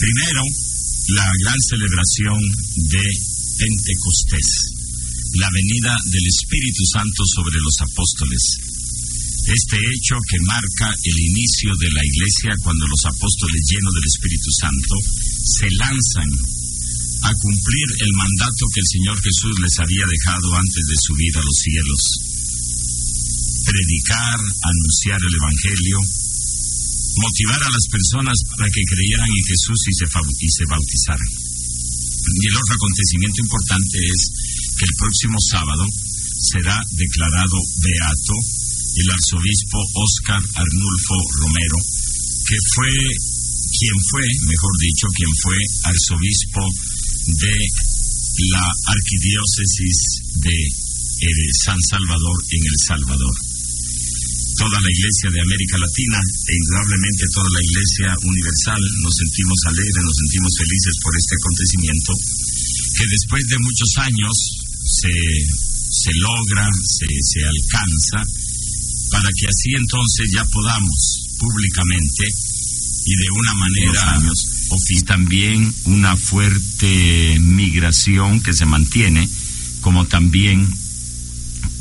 Primero, la gran celebración de Pentecostés, la venida del Espíritu Santo sobre los apóstoles. Este hecho que marca el inicio de la iglesia cuando los apóstoles llenos del Espíritu Santo se lanzan a cumplir el mandato que el Señor Jesús les había dejado antes de subir a los cielos. Predicar, anunciar el Evangelio, motivar a las personas para que creyeran en Jesús y se, y se bautizaran. Y el otro acontecimiento importante es que el próximo sábado será declarado beato el arzobispo Óscar Arnulfo Romero, que fue quien fue, mejor dicho, quien fue arzobispo de la arquidiócesis de eh, San Salvador en El Salvador toda la iglesia de América Latina e indudablemente toda la iglesia universal. Nos sentimos alegres, nos sentimos felices por este acontecimiento que después de muchos años se, se logra, se, se alcanza, para que así entonces ya podamos públicamente y de una manera y también una fuerte migración que se mantiene, como también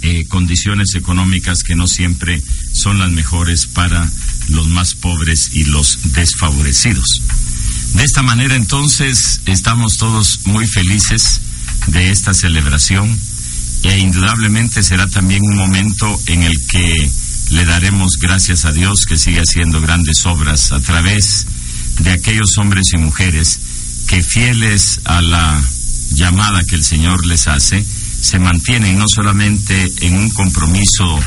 eh, condiciones económicas que no siempre son las mejores para los más pobres y los desfavorecidos. De esta manera entonces estamos todos muy felices de esta celebración e indudablemente será también un momento en el que le daremos gracias a Dios que sigue haciendo grandes obras a través de aquellos hombres y mujeres que fieles a la llamada que el Señor les hace, se mantienen no solamente en un compromiso,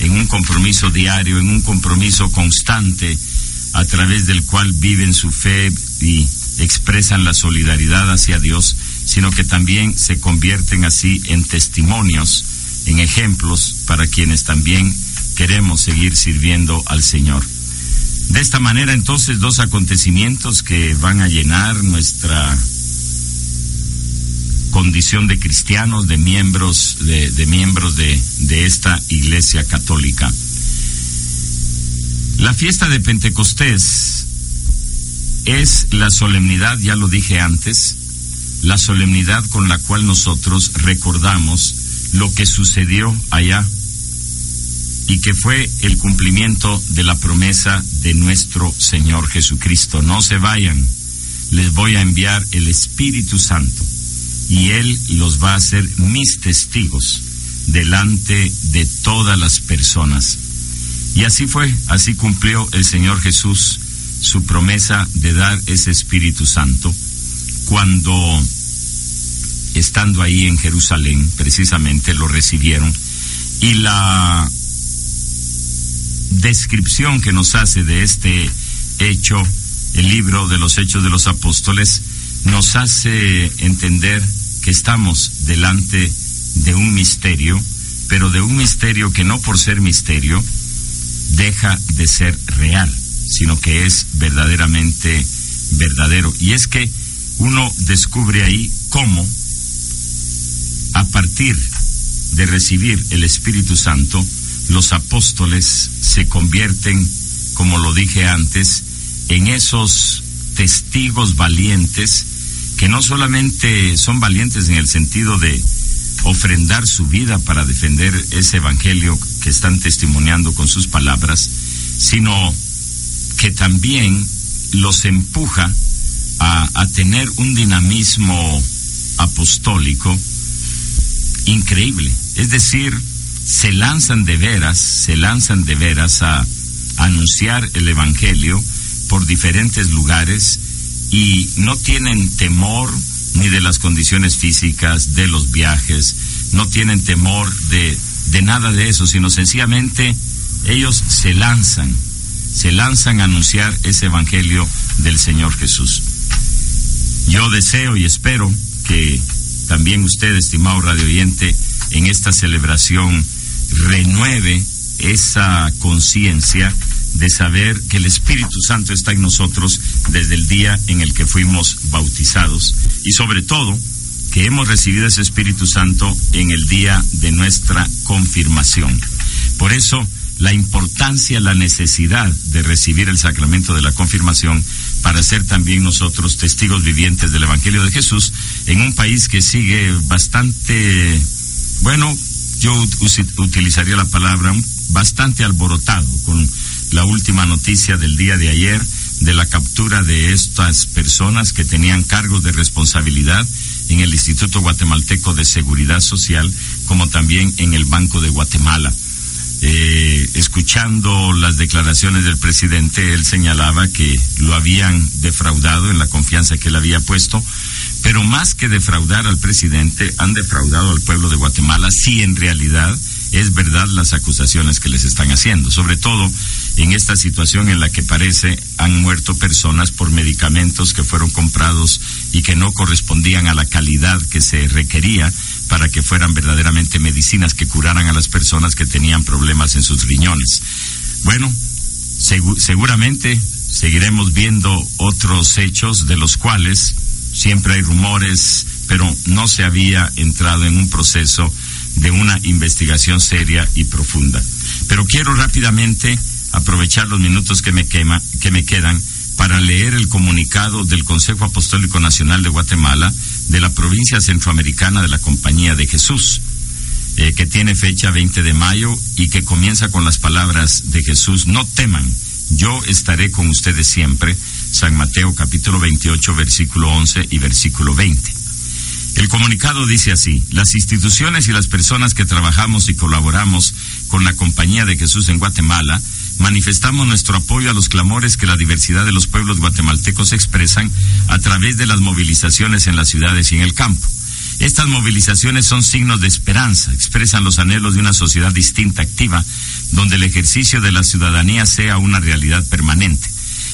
en un compromiso diario, en un compromiso constante, a través del cual viven su fe y expresan la solidaridad hacia Dios, sino que también se convierten así en testimonios, en ejemplos para quienes también queremos seguir sirviendo al Señor. De esta manera, entonces, dos acontecimientos que van a llenar nuestra condición de cristianos, de miembros, de, miembros de, esta Iglesia Católica. La fiesta de Pentecostés es la solemnidad, ya lo dije antes, la solemnidad con la cual nosotros recordamos lo que sucedió allá y que fue el cumplimiento de la promesa de nuestro Señor Jesucristo. No se vayan, les voy a enviar el Espíritu Santo y Él los va a hacer mis testigos delante de todas las personas. Y así fue, así cumplió el Señor Jesús su promesa de dar ese Espíritu Santo cuando, estando ahí en Jerusalén, precisamente lo recibieron. Y la descripción que nos hace de este hecho, el libro de los Hechos de los Apóstoles, nos hace entender que estamos delante de un misterio, pero de un misterio que no por ser misterio deja de ser real, sino que es verdaderamente verdadero. Y es que uno descubre ahí cómo, a partir de recibir el Espíritu Santo, los apóstoles se convierten, como lo dije antes, en esos testigos valientes que no solamente son valientes en el sentido de ofrendar su vida para defender ese evangelio que están testimoniando con sus palabras, sino que también los empuja a, tener un dinamismo apostólico increíble. Es decir, se lanzan de veras, se lanzan de veras a, anunciar el Evangelio por diferentes lugares y no tienen temor ni de las condiciones físicas, de los viajes, no tienen temor de, de nada de eso, sino sencillamente ellos se lanzan, se lanzan a anunciar ese Evangelio del Señor Jesús. Yo deseo y espero que también usted, estimado radio oyente, en esta celebración renueve esa conciencia de saber que el Espíritu Santo está en nosotros desde el día en el que fuimos bautizados y sobre todo que hemos recibido ese Espíritu Santo en el día de nuestra confirmación. Por eso la importancia, la necesidad de recibir el sacramento de la confirmación para ser también nosotros testigos vivientes del Evangelio de Jesús en un país que sigue bastante, bueno, yo utilizaría la palabra bastante alborotado con la última noticia del día de ayer de la captura de estas personas que tenían cargos de responsabilidad en el Instituto Guatemalteco de Seguridad Social, como también en el Banco de Guatemala. Eh, escuchando las declaraciones del presidente, él señalaba que lo habían defraudado en la confianza que él había puesto, pero más que defraudar al presidente, han defraudado al pueblo de Guatemala si en realidad es verdad las acusaciones que les están haciendo, sobre todo en esta situación en la que parece han muerto personas por medicamentos que fueron comprados y que no correspondían a la calidad que se requería para que fueran verdaderamente medicinas que curaran a las personas que tenían problemas en sus riñones. Bueno, seguramente seguiremos viendo otros hechos de los cuales siempre hay rumores, pero no se había entrado en un proceso de una investigación seria y profunda. Pero quiero rápidamente aprovechar los minutos que me, quema, que me quedan para leer el comunicado del Consejo Apostólico Nacional de Guatemala de la provincia centroamericana de la Compañía de Jesús, eh, que tiene fecha 20 de mayo y que comienza con las palabras de Jesús, no teman, yo estaré con ustedes siempre, San Mateo capítulo 28, versículo 11 y versículo 20. El comunicado dice así, las instituciones y las personas que trabajamos y colaboramos con la Compañía de Jesús en Guatemala, manifestamos nuestro apoyo a los clamores que la diversidad de los pueblos guatemaltecos expresan a través de las movilizaciones en las ciudades y en el campo. Estas movilizaciones son signos de esperanza, expresan los anhelos de una sociedad distinta, activa, donde el ejercicio de la ciudadanía sea una realidad permanente.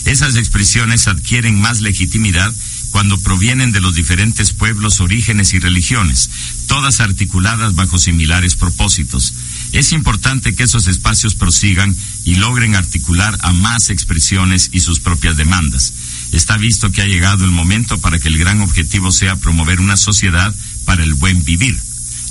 Esas expresiones adquieren más legitimidad cuando provienen de los diferentes pueblos, orígenes y religiones, todas articuladas bajo similares propósitos. Es importante que esos espacios prosigan y logren articular a más expresiones y sus propias demandas. Está visto que ha llegado el momento para que el gran objetivo sea promover una sociedad para el buen vivir.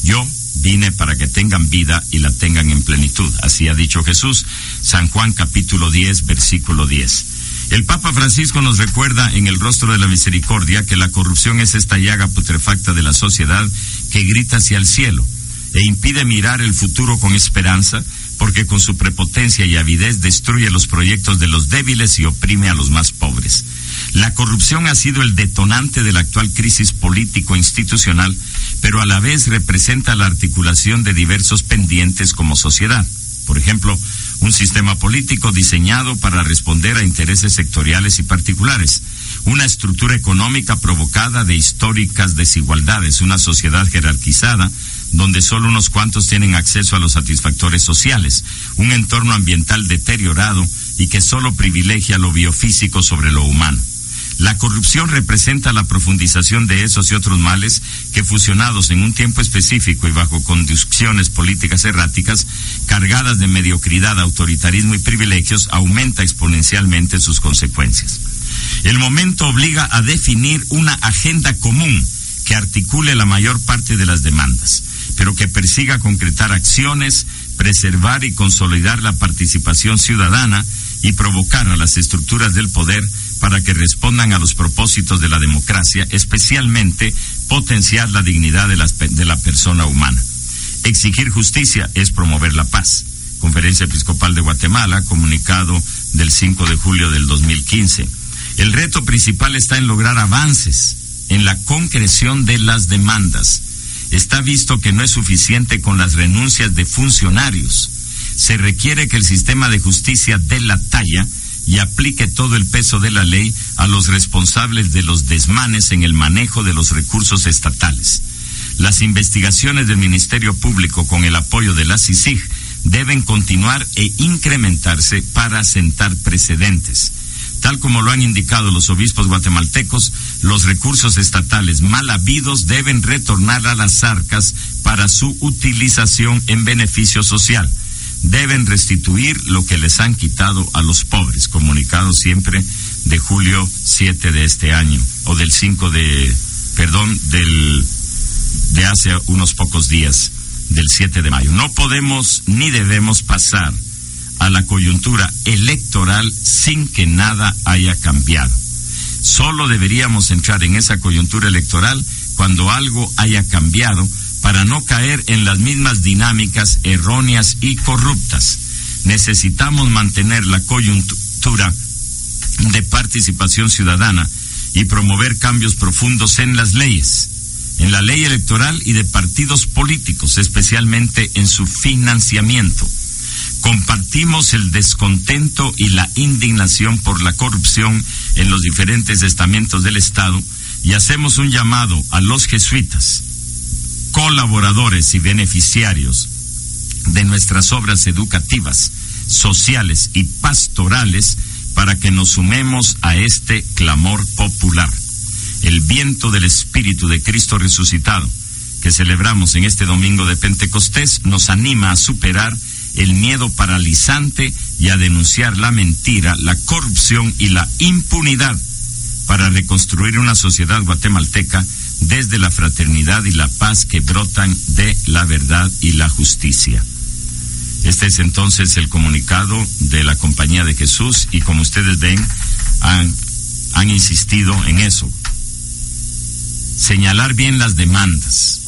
Yo vine para que tengan vida y la tengan en plenitud. Así ha dicho Jesús, San Juan capítulo 10, versículo 10. El Papa Francisco nos recuerda en el rostro de la misericordia que la corrupción es esta llaga putrefacta de la sociedad que grita hacia el cielo e impide mirar el futuro con esperanza, porque con su prepotencia y avidez destruye los proyectos de los débiles y oprime a los más pobres. La corrupción ha sido el detonante de la actual crisis político-institucional, pero a la vez representa la articulación de diversos pendientes como sociedad. Por ejemplo, un sistema político diseñado para responder a intereses sectoriales y particulares, una estructura económica provocada de históricas desigualdades, una sociedad jerarquizada donde solo unos cuantos tienen acceso a los satisfactores sociales, un entorno ambiental deteriorado y que solo privilegia lo biofísico sobre lo humano. La corrupción representa la profundización de esos y otros males que fusionados en un tiempo específico y bajo conducciones políticas erráticas, cargadas de mediocridad, autoritarismo y privilegios, aumenta exponencialmente sus consecuencias. El momento obliga a definir una agenda común que articule la mayor parte de las demandas pero que persiga concretar acciones, preservar y consolidar la participación ciudadana y provocar a las estructuras del poder para que respondan a los propósitos de la democracia, especialmente potenciar la dignidad de, la persona humana. Exigir justicia es promover la paz. Conferencia Episcopal de Guatemala, comunicado del 5 de julio del 2015. El reto principal está en lograr avances en la concreción de las demandas está visto que no es suficiente con las renuncias de funcionarios. Se requiere que el sistema de justicia dé la talla y aplique todo el peso de la ley a los responsables de los desmanes en el manejo de los recursos estatales. Las investigaciones del Ministerio Público con el apoyo de la CICIG deben continuar e incrementarse para sentar precedentes. Tal como lo han indicado los obispos guatemaltecos, los recursos estatales mal habidos deben retornar a las arcas para su utilización en beneficio social. Deben restituir lo que les han quitado a los pobres, comunicado siempre de julio 7 de este año, o del 5 de, perdón, del, de hace unos pocos días, del 7 de mayo. No podemos ni debemos pasar a la coyuntura electoral sin que nada haya cambiado. Solo deberíamos entrar en esa coyuntura electoral cuando algo haya cambiado para no caer en las mismas dinámicas erróneas y corruptas. Necesitamos mantener la coyuntura de participación ciudadana y promover cambios profundos en las leyes, en la ley electoral y de partidos políticos, especialmente en su financiamiento. Compartimos el descontento y la indignación por la corrupción en los diferentes estamentos del Estado y hacemos un llamado a los jesuitas, colaboradores y beneficiarios de nuestras obras educativas, sociales y pastorales para que nos sumemos a este clamor popular. El viento del Espíritu de Cristo resucitado que celebramos en este domingo de Pentecostés nos anima a superar el miedo paralizante y a denunciar la mentira, la corrupción y la impunidad para reconstruir una sociedad guatemalteca desde la fraternidad y la paz que brotan de la verdad y la justicia. Este es entonces el comunicado de la Compañía de Jesús y como ustedes ven, han, insistido en eso. Señalar bien las demandas,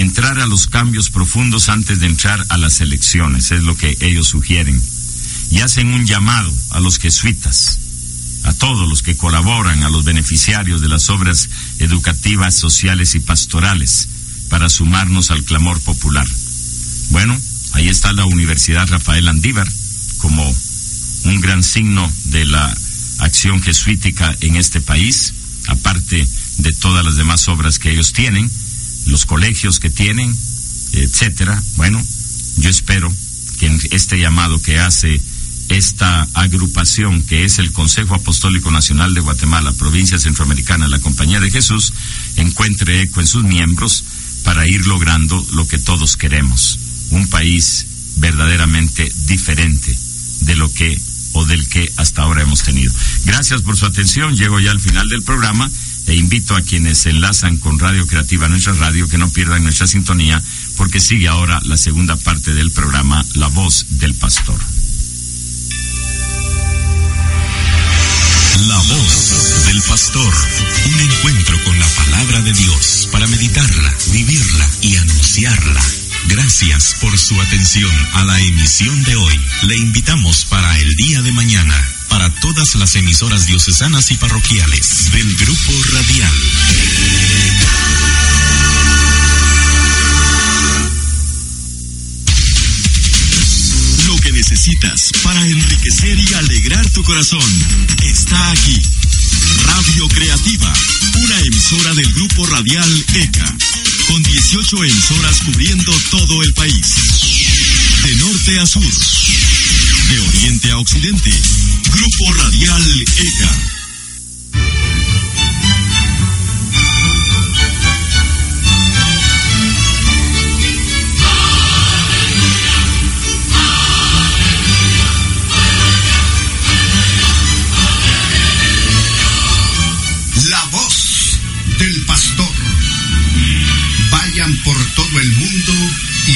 entrar a los cambios profundos antes de entrar a las elecciones, es lo que ellos sugieren. Y hacen un llamado a los jesuitas, a todos los que colaboran, a los beneficiarios de las obras educativas, sociales y pastorales, para sumarnos al clamor popular. Bueno, ahí está la Universidad Rafael Andívar como un gran signo de la acción jesuítica en este país, aparte de todas las demás obras que ellos tienen los colegios que tienen, etcétera. Bueno, yo espero que en este llamado que hace esta agrupación que es el Consejo Apostólico Nacional de Guatemala, provincia centroamericana, la Compañía de Jesús, encuentre eco en sus miembros para ir logrando lo que todos queremos, un país verdaderamente diferente de lo que o del que hasta ahora hemos tenido. Gracias por su atención, llego ya al final del programa e invito a quienes se enlazan con Radio Creativa, nuestra radio, que no pierdan nuestra sintonía, porque sigue ahora la segunda parte del programa La Voz del Pastor. La Voz del Pastor, un encuentro con la palabra de Dios para meditarla, vivirla y anunciarla. Gracias por su atención a la emisión de hoy. Le invitamos para el día de mañana para todas las emisoras diocesanas y parroquiales del Grupo Radial. Lo que necesitas para enriquecer y alegrar tu corazón está aquí. Radio Creativa, una emisora del Grupo Radial ECA, con 18 emisoras cubriendo todo el país. De norte a sur, de oriente a occidente Grupo Radial EGA.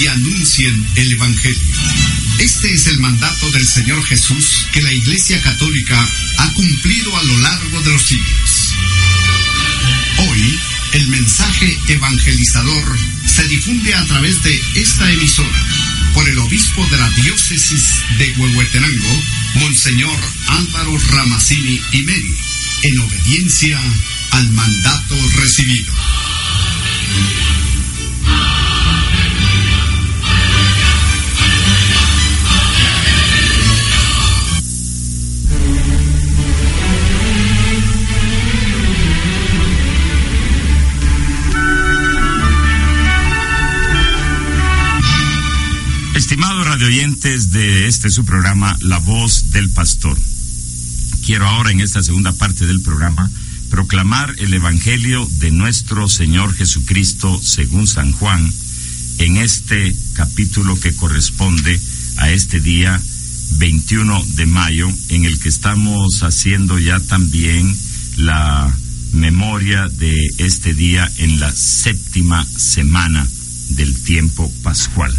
Y anuncien el Evangelio. Este es el mandato del Señor Jesús que la Iglesia Católica ha cumplido a lo largo de los siglos. Hoy, el mensaje evangelizador se difunde a través de esta emisora por el obispo de la diócesis de Huehuetenango, Monseñor Álvaro Ramacini y Meri, en obediencia al mandato recibido. Estimados radioyentes de este su programa, La Voz del Pastor. Quiero ahora en esta segunda parte del programa proclamar el Evangelio de nuestro Señor Jesucristo según San Juan en este capítulo que corresponde a este día 21 de mayo en el que estamos haciendo ya también la memoria de este día en la séptima semana del tiempo pascual.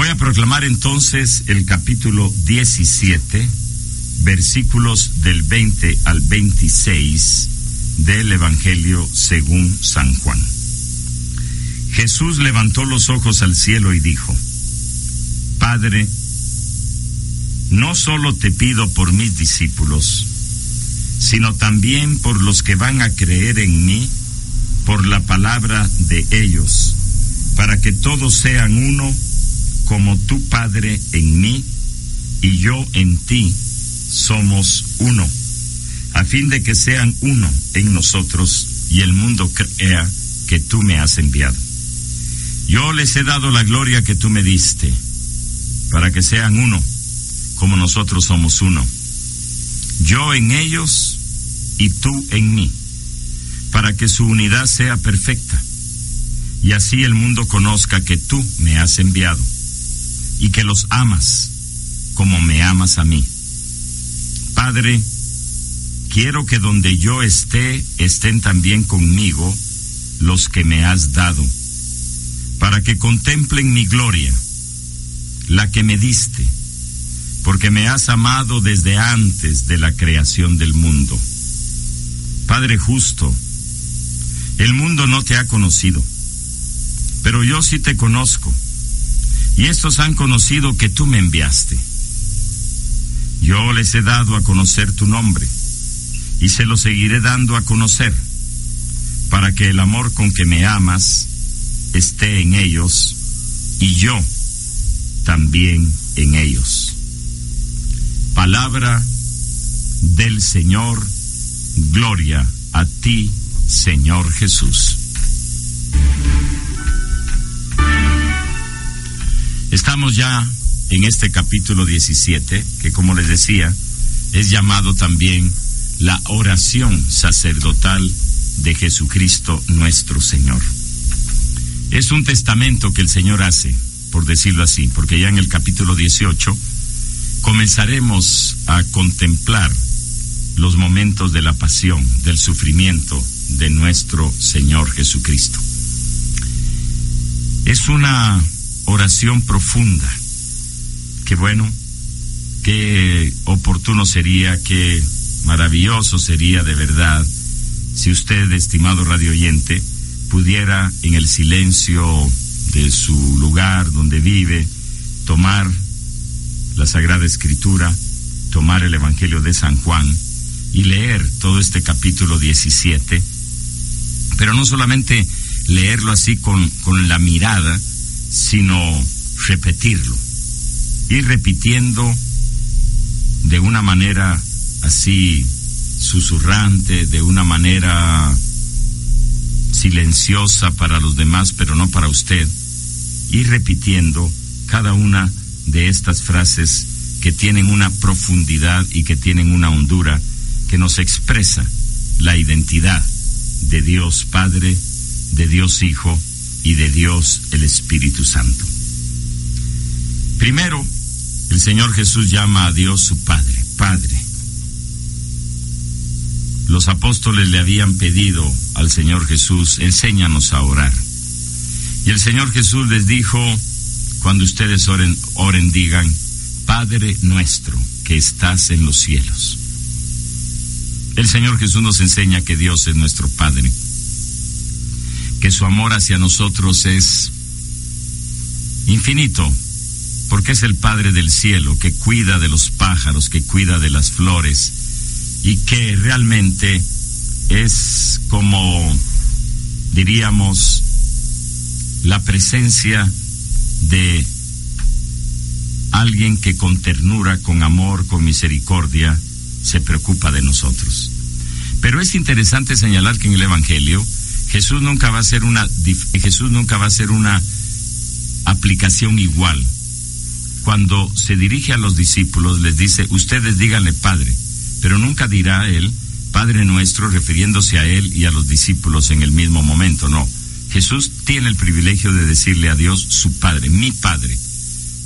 Voy a proclamar entonces el capítulo 17, versículos del 20 al 26 del Evangelio según San Juan. Jesús levantó los ojos al cielo y dijo, Padre, no solo te pido por mis discípulos, sino también por los que van a creer en mí por la palabra de ellos, para que todos sean uno, como tu Padre en mí y yo en ti somos uno, a fin de que sean uno en nosotros y el mundo crea que tú me has enviado. Yo les he dado la gloria que tú me diste, para que sean uno, como nosotros somos uno. Yo en ellos y tú en mí, para que su unidad sea perfecta, y así el mundo conozca que tú me has enviado, y que los amas como me amas a mí. Padre, quiero que donde yo esté estén también conmigo los que me has dado para que contemplen mi gloria, la que me diste, porque me has amado desde antes de la creación del mundo. Padre justo, el mundo no te ha conocido, pero yo sí te conozco, y estos han conocido que tú me enviaste. Yo les he dado a conocer tu nombre, y se lo seguiré dando a conocer, para que el amor con que me amas esté en ellos y yo también en ellos. Palabra del Señor, gloria a ti, Señor Jesús. Estamos ya en este capítulo 17, que como les decía, es llamado también la oración sacerdotal de Jesucristo nuestro Señor. Es un testamento que el Señor hace, por decirlo así, porque ya en el capítulo 18 comenzaremos a contemplar los momentos de la pasión, del sufrimiento de nuestro Señor Jesucristo. Es una oración profunda. Qué bueno, qué oportuno sería, qué maravilloso sería de verdad si usted, estimado radio oyente, pudiera en el silencio de su lugar donde vive tomar la Sagrada Escritura, tomar el Evangelio de San Juan y leer todo este capítulo 17, pero no solamente leerlo así con, con la mirada, sino repetirlo, ir repitiendo de una manera así susurrante, de una manera silenciosa para los demás, pero no para usted, y repitiendo cada una de estas frases que tienen una profundidad y que tienen una hondura que nos expresa la identidad de Dios Padre, de Dios Hijo y de Dios el Espíritu Santo. Primero, el Señor Jesús llama a Dios su Padre, Padre los apóstoles le habían pedido al Señor Jesús, enséñanos a orar. Y el Señor Jesús les dijo, cuando ustedes oren, oren digan, Padre nuestro que estás en los cielos. El Señor Jesús nos enseña que Dios es nuestro Padre, que su amor hacia nosotros es infinito, porque es el Padre del cielo, que cuida de los pájaros, que cuida de las flores, y que realmente es como, diríamos, la presencia de alguien que con ternura, con amor, con misericordia, se preocupa de nosotros. Pero es interesante señalar que en el Evangelio Jesús nunca va a ser una Jesús nunca va a ser una aplicación igual. Cuando se dirige a los discípulos les dice, "Ustedes díganle Padre." pero nunca dirá él, Padre nuestro, refiriéndose a él y a los discípulos en el mismo momento, no. Jesús tiene el privilegio de decirle a Dios su Padre, mi Padre.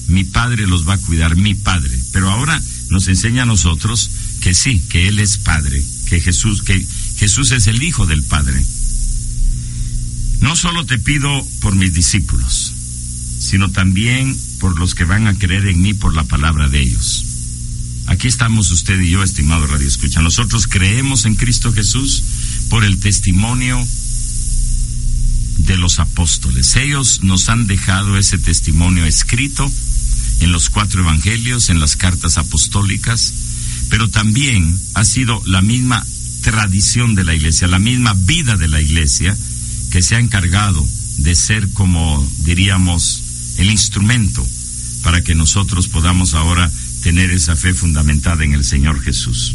Mi Padre los va a cuidar, mi Padre. Pero ahora nos enseña a nosotros que sí, que Él es Padre, que Jesús, que Jesús es el Hijo del Padre. No solo te pido por mis discípulos, sino también por los que van a creer en mí por la palabra de ellos. Aquí estamos usted y yo, estimado Radio Escucha. Nosotros creemos en Cristo Jesús por el testimonio de los apóstoles. Ellos nos han dejado ese testimonio escrito en los cuatro evangelios, en las cartas apostólicas, pero también ha sido la misma tradición de la iglesia, la misma vida de la iglesia que se ha encargado de ser como diríamos el instrumento para que nosotros podamos ahora tener esa fe fundamentada en el Señor Jesús.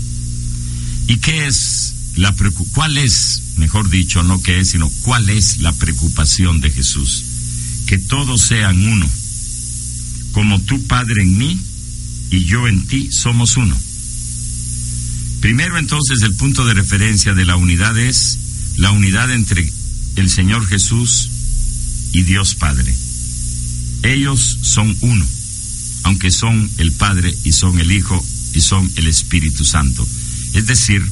¿Y qué es la cuál es, mejor dicho, no qué es, sino cuál es la preocupación de Jesús? Que todos sean uno, como tu Padre en mí y yo en ti somos uno. Primero entonces el punto de referencia de la unidad es la unidad entre el Señor Jesús y Dios Padre. Ellos son uno, aunque son el Padre y son el Hijo y son el Espíritu Santo. Es decir,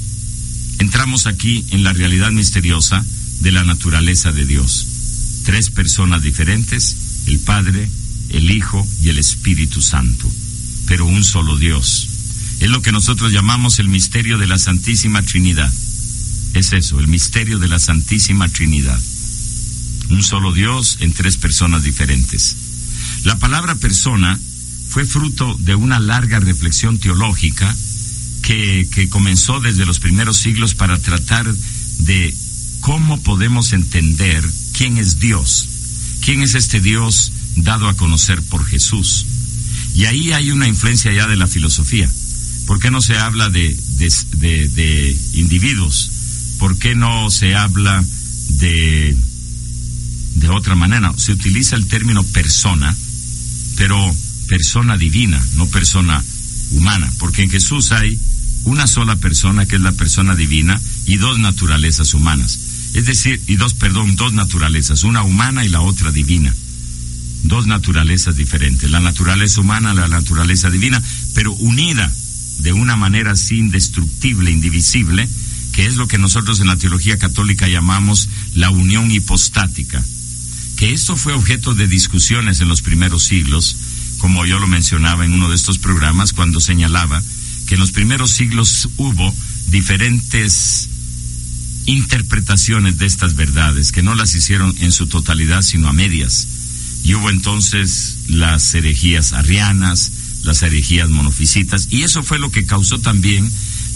entramos aquí en la realidad misteriosa de la naturaleza de Dios. Tres personas diferentes, el Padre, el Hijo y el Espíritu Santo, pero un solo Dios. Es lo que nosotros llamamos el misterio de la Santísima Trinidad. Es eso, el misterio de la Santísima Trinidad. Un solo Dios en tres personas diferentes. La palabra persona fue fruto de una larga reflexión teológica que, comenzó desde los primeros siglos para tratar de cómo podemos entender quién es Dios, quién es este Dios dado a conocer por Jesús. Y ahí hay una influencia ya de la filosofía. ¿Por qué no se habla de, individuos? ¿Por qué no se habla de, de otra manera? Se utiliza el término persona, pero persona divina, no persona humana, porque en Jesús hay una sola persona que es la persona divina y dos naturalezas humanas. Es decir, y dos, perdón, dos naturalezas, una humana y la otra divina dos naturalezas diferentes, la naturaleza humana, la naturaleza divina, pero unida de una manera así indestructible, indivisible, que es lo que nosotros en la teología católica llamamos la unión hipostática. Que esto fue objeto de discusiones en los primeros siglos, como yo lo mencionaba en uno de estos programas, cuando señalaba que en los primeros siglos hubo diferentes interpretaciones de estas verdades, que no las hicieron en su totalidad, sino a medias y hubo entonces las herejías arrianas, las herejías monofisitas, y eso fue lo que causó también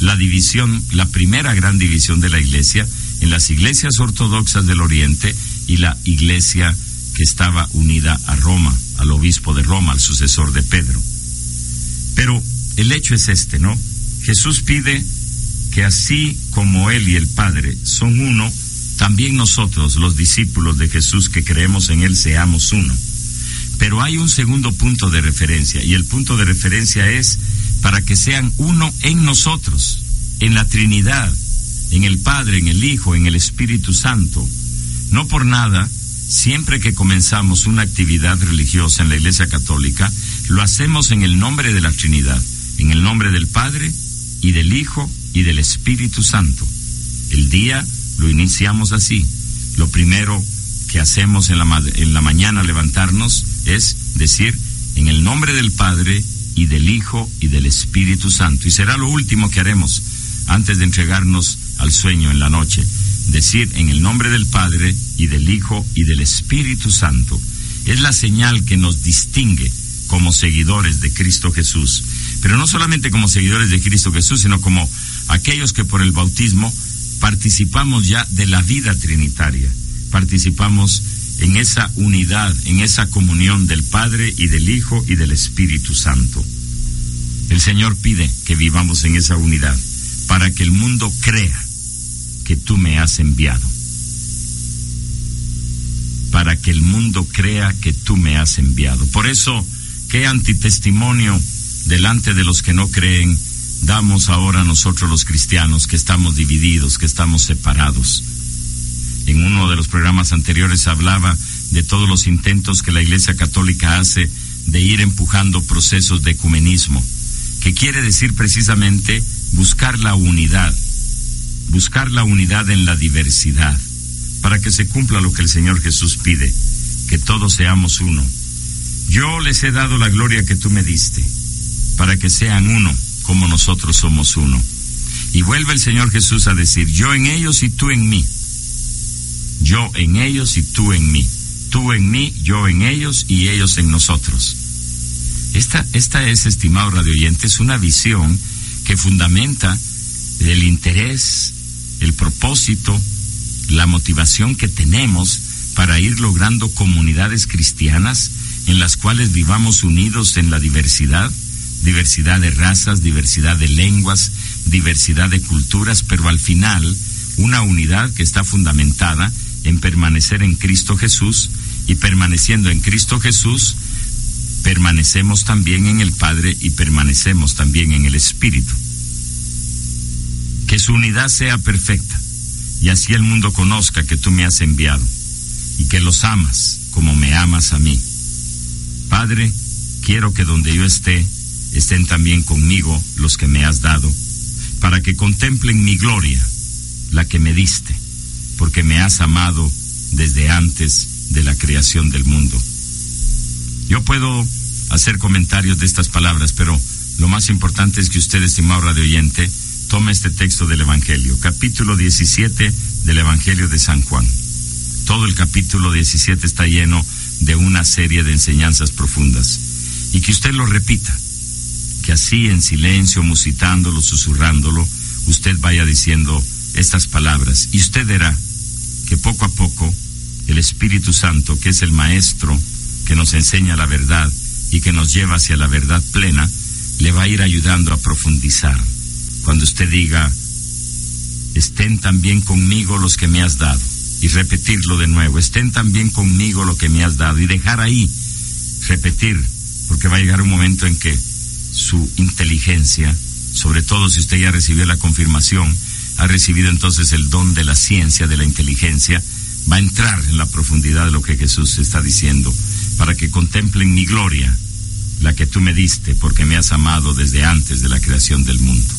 la división, la primera gran división de la iglesia, en las iglesias ortodoxas del Oriente y la iglesia que estaba unida a Roma, al obispo de Roma, al sucesor de Pedro. Pero el hecho es este, ¿no? Jesús pide que así como Él y el Padre son uno, también nosotros, los discípulos de Jesús que creemos en Él, seamos uno. Pero hay un segundo punto de referencia, y el punto de referencia es para que sean uno en nosotros, en la Trinidad, en el Padre, en el Hijo, en el Espíritu Santo. No por nada, siempre que comenzamos una actividad religiosa en la Iglesia Católica, lo hacemos en el nombre de la Trinidad, en el nombre del Padre y del Hijo y del Espíritu Santo. El día lo iniciamos así. Lo primero que hacemos en la, en la mañana levantarnos es decir, en el nombre del Padre y del Hijo y del Espíritu Santo. Y será lo último que haremos antes de entregarnos al sueño en la noche. Decir en el nombre del Padre y del Hijo y del Espíritu Santo. Es la señal que nos distingue como seguidores de Cristo Jesús. Pero no solamente como seguidores de Cristo Jesús, sino como aquellos que por el bautismo participamos ya de la vida trinitaria, participamos en esa unidad, en esa comunión del Padre y del Hijo y del Espíritu Santo. El Señor pide que vivamos en esa unidad para que el mundo crea que tú me has enviado. Para que el mundo crea que tú me has enviado. Por eso, qué antitestimonio delante de los que no creen damos ahora nosotros los cristianos que estamos divididos, que estamos separados. En uno de los programas anteriores hablaba de todos los intentos que la Iglesia Católica hace de ir empujando procesos de ecumenismo, que quiere decir precisamente buscar la unidad, buscar la unidad en la diversidad, para que se cumpla lo que el Señor Jesús pide, que todos seamos uno. Yo les he dado la gloria que tú me diste, para que sean uno, como nosotros somos uno. Y vuelve el Señor Jesús a decir, yo en ellos y tú en mí. Yo en ellos y tú en mí. Tú en mí, yo en ellos y ellos en nosotros. Esta, esta es, estimado radio oyente, es una visión que fundamenta el interés, el propósito, la motivación que tenemos para ir logrando comunidades cristianas en las cuales vivamos unidos en la diversidad, diversidad de razas, diversidad de lenguas, diversidad de culturas, pero al final una unidad que está fundamentada en permanecer en Cristo Jesús y permaneciendo en Cristo Jesús, permanecemos también en el Padre y permanecemos también en el Espíritu. Que su unidad sea perfecta y así el mundo conozca que tú me has enviado y que los amas como me amas a mí. Padre, quiero que donde yo esté, estén también conmigo los que me has dado, para que contemplen mi gloria, la que me diste, porque me has amado desde antes de la creación del mundo. Yo puedo hacer comentarios de estas palabras, pero lo más importante es que usted, estimado radio oyente, tome este texto del Evangelio, capítulo 17 del Evangelio de San Juan. Todo el capítulo 17 está lleno de una serie de enseñanzas profundas. Y que usted lo repita, que así en silencio, musitándolo, susurrándolo, usted vaya diciendo estas palabras. Y usted verá que poco a poco el Espíritu Santo, que es el Maestro que nos enseña la verdad y que nos lleva hacia la verdad plena, le va a ir ayudando a profundizar. Cuando usted diga, estén también conmigo los que me has dado y repetirlo de nuevo. Estén también conmigo lo que me has dado y dejar ahí, repetir, porque va a llegar un momento en que su inteligencia, sobre todo si usted ya recibió la confirmación, ha recibido entonces el don de la ciencia, de la inteligencia, va a entrar en la profundidad de lo que Jesús está diciendo, para que contemplen mi gloria, la que tú me diste, porque me has amado desde antes de la creación del mundo.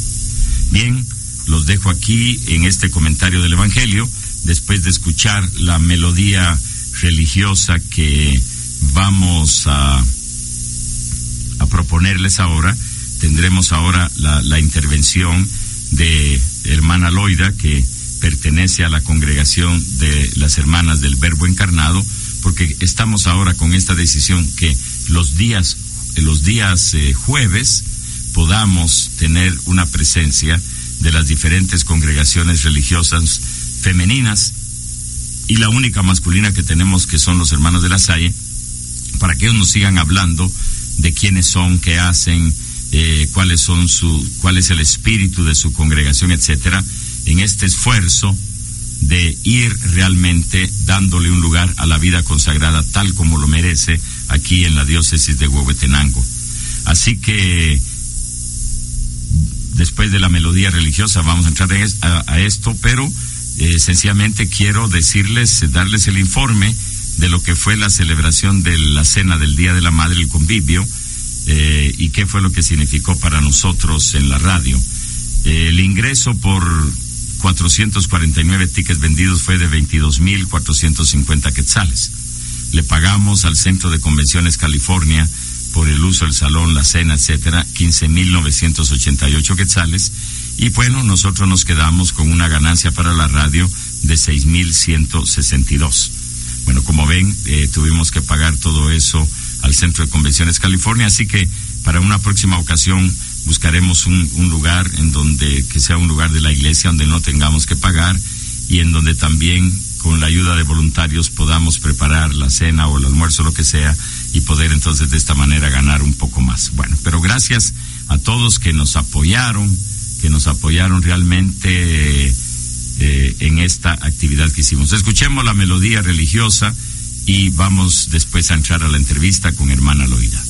Bien, los dejo aquí en este comentario del Evangelio después de escuchar la melodía religiosa que vamos a, proponerles ahora, tendremos ahora la intervención de hermana Loida, que pertenece a la congregación de las hermanas del Verbo Encarnado, porque estamos ahora con esta decisión que los días, los días eh, jueves podamos tener una presencia de las diferentes congregaciones religiosas femeninas y la única masculina que tenemos que son los hermanos de la Salle, para que ellos nos sigan hablando de quiénes son, qué hacen, eh, cuáles son su, cuál es el espíritu de su congregación, etcétera, en este esfuerzo de ir realmente dándole un lugar a la vida consagrada tal como lo merece aquí en la diócesis de Huehuetenango. Así que después de la melodía religiosa vamos a entrar a esto, pero eh, sencillamente quiero decirles, darles el informe de lo que fue la celebración de la cena del Día de la Madre, el convivio, eh, y qué fue lo que significó para nosotros en la radio. Eh, el ingreso por 449 tickets vendidos fue de 22.450 quetzales. Le pagamos al Centro de Convenciones California por el uso del salón, la cena, etcétera, 15.988 quetzales y bueno, nosotros nos quedamos con una ganancia para la radio de 6.162. Bueno, como ven, eh, tuvimos que pagar todo eso al Centro de Convenciones California, así que para una próxima ocasión buscaremos un, lugar en donde que sea un lugar de la iglesia donde no tengamos que pagar y en donde también con la ayuda de voluntarios podamos preparar la cena o el almuerzo, lo que sea, y poder entonces de esta manera ganar un poco más. Bueno, pero gracias a todos que nos apoyaron que nos apoyaron realmente eh, en esta actividad que hicimos. Escuchemos la melodía religiosa y vamos después a entrar a la entrevista con hermana Loida.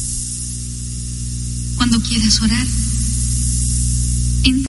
Cuando quieras orar,